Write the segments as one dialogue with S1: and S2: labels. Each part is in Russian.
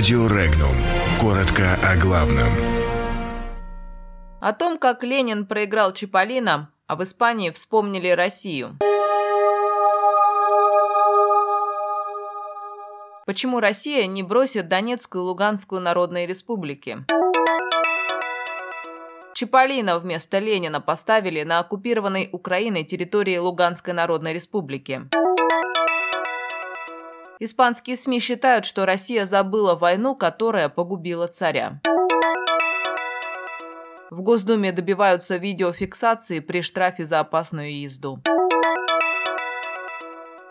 S1: Радио Регнум. Коротко о главном.
S2: О том, как Ленин проиграл Чиполлино, а в Испании вспомнили Россию. Почему Россия не бросит Донецкую и Луганскую народные республики? Чиполлино вместо Ленина поставили на оккупированной Украиной территории Луганской Народной Республики. Испанские СМИ считают, что Россия забыла войну, которая погубила царя. В Госдуме добиваются видеофиксации при штрафе за опасную езду.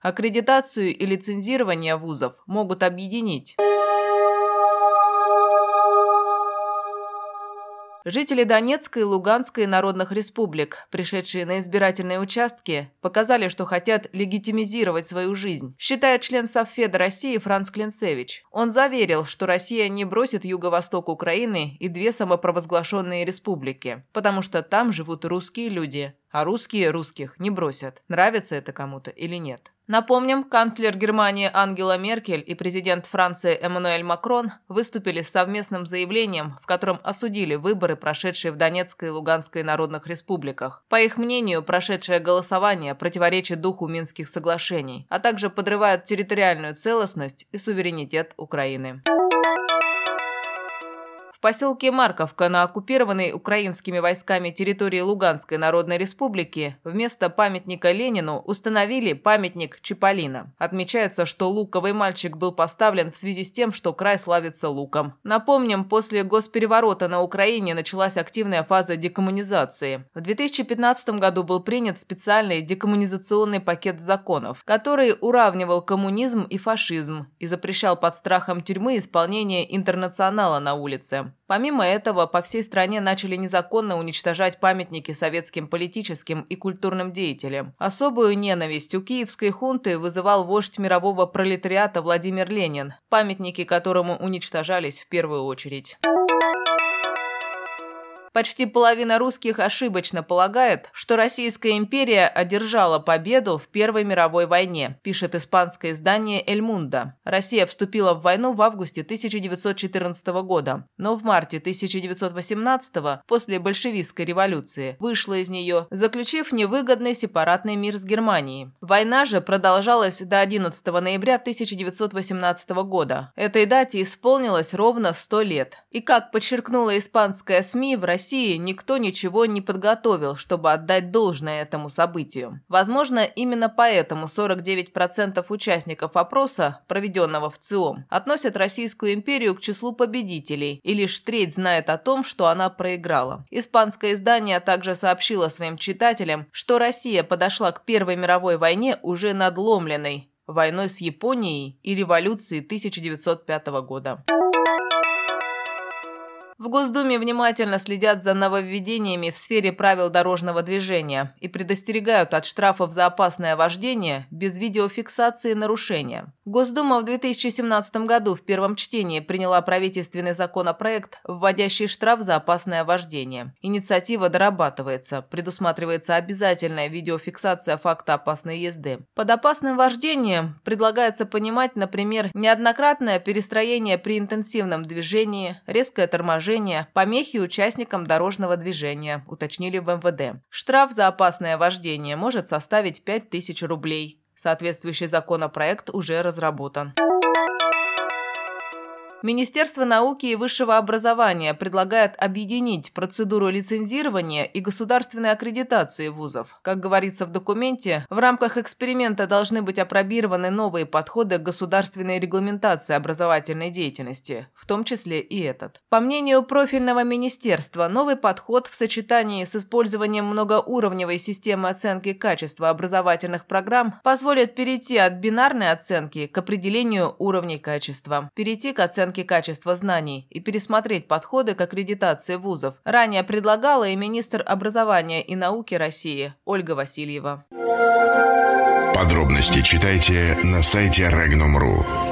S2: Аккредитацию и лицензирование вузов могут объединить. Жители Донецкой и Луганской народных республик, пришедшие на избирательные участки, показали, что хотят легитимизировать свою жизнь, считает член Совфеда России Франц Клинцевич. Он заверил, что Россия не бросит юго-восток Украины и две самопровозглашенные республики, потому что там живут русские люди, а русские русских не бросят, нравится это кому-то или нет. Напомним, канцлер Германии Ангела Меркель и президент Франции Эммануэль Макрон выступили с совместным заявлением, в котором осудили выборы, прошедшие в Донецкой и Луганской народных республиках. По их мнению, прошедшее голосование противоречит духу Минских соглашений, а также подрывает территориальную целостность и суверенитет Украины. В поселке Марковка на оккупированной украинскими войсками территории Луганской Народной Республики вместо памятника Ленину установили памятник Чиполлино. Отмечается, что луковый мальчик был поставлен в связи с тем, что край славится луком. Напомним, после госпереворота на Украине началась активная фаза декоммунизации. В 2015 году был принят специальный декоммунизационный пакет законов, который уравнивал коммунизм и фашизм и запрещал под страхом тюрьмы исполнение интернационала на улице. Помимо этого, по всей стране начали незаконно уничтожать памятники советским политическим и культурным деятелям. Особую ненависть у киевской хунты вызывал вождь мирового пролетариата Владимир Ленин, памятники которому уничтожались в первую очередь. Почти половина русских ошибочно полагает, что Российская империя одержала победу в Первой мировой войне, пишет испанское издание «Эль Мунда». Россия вступила в войну в августе 1914 года, но в марте 1918 после большевистской революции, вышла из нее, заключив невыгодный сепаратный мир с Германией. Война же продолжалась до 11 ноября 1918 года. Этой дате исполнилось ровно 100 лет. И как подчеркнула испанская СМИ, в России России никто ничего не подготовил, чтобы отдать должное этому событию. Возможно, именно поэтому 49% участников опроса, проведенного в ЦИОМ, относят Российскую империю к числу победителей, и лишь треть знает о том, что она проиграла. Испанское издание также сообщило своим читателям, что Россия подошла к Первой мировой войне уже надломленной войной с Японией и революцией 1905 года. В Госдуме внимательно следят за нововведениями в сфере правил дорожного движения и предостерегают от штрафов за опасное вождение без видеофиксации нарушения. Госдума в 2017 году в первом чтении приняла правительственный законопроект, вводящий штраф за опасное вождение. Инициатива дорабатывается. Предусматривается обязательная видеофиксация факта опасной езды. Под опасным вождением предлагается понимать, например, неоднократное перестроение при интенсивном движении, резкое торможение, нарушения, помехи участникам дорожного движения, уточнили в МВД. Штраф за опасное вождение может составить 5000 рублей. Соответствующий законопроект уже разработан. Министерство науки и высшего образования предлагает объединить процедуру лицензирования и государственной аккредитации вузов. Как говорится в документе, в рамках эксперимента должны быть опробированы новые подходы к государственной регламентации образовательной деятельности, в том числе и этот. По мнению профильного министерства, новый подход в сочетании с использованием многоуровневой системы оценки качества образовательных программ позволит перейти от бинарной оценки к определению уровней качества, перейти к оценке оценки качества знаний и пересмотреть подходы к аккредитации вузов. Ранее предлагала и министр образования и науки России Ольга Васильева.
S1: Подробности читайте на сайте Regnum.ru.